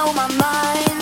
I don't wanna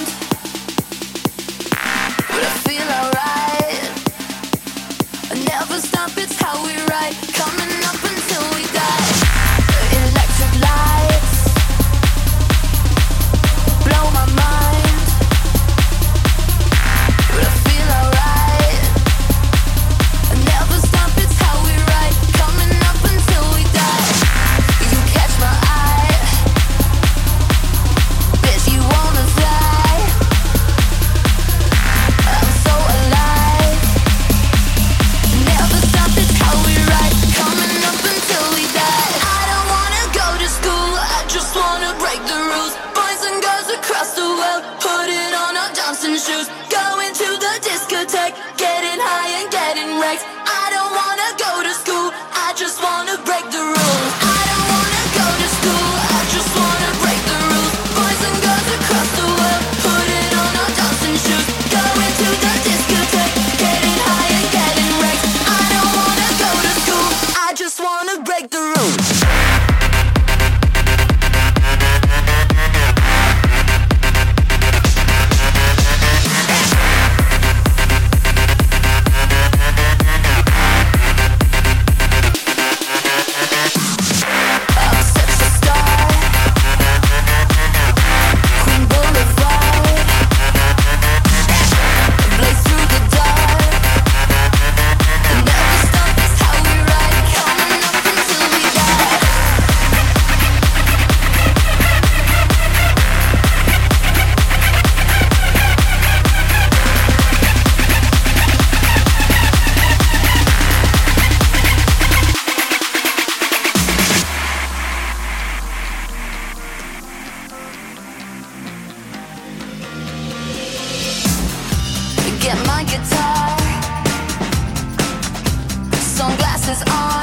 just wanna break the get my guitar, sunglasses on.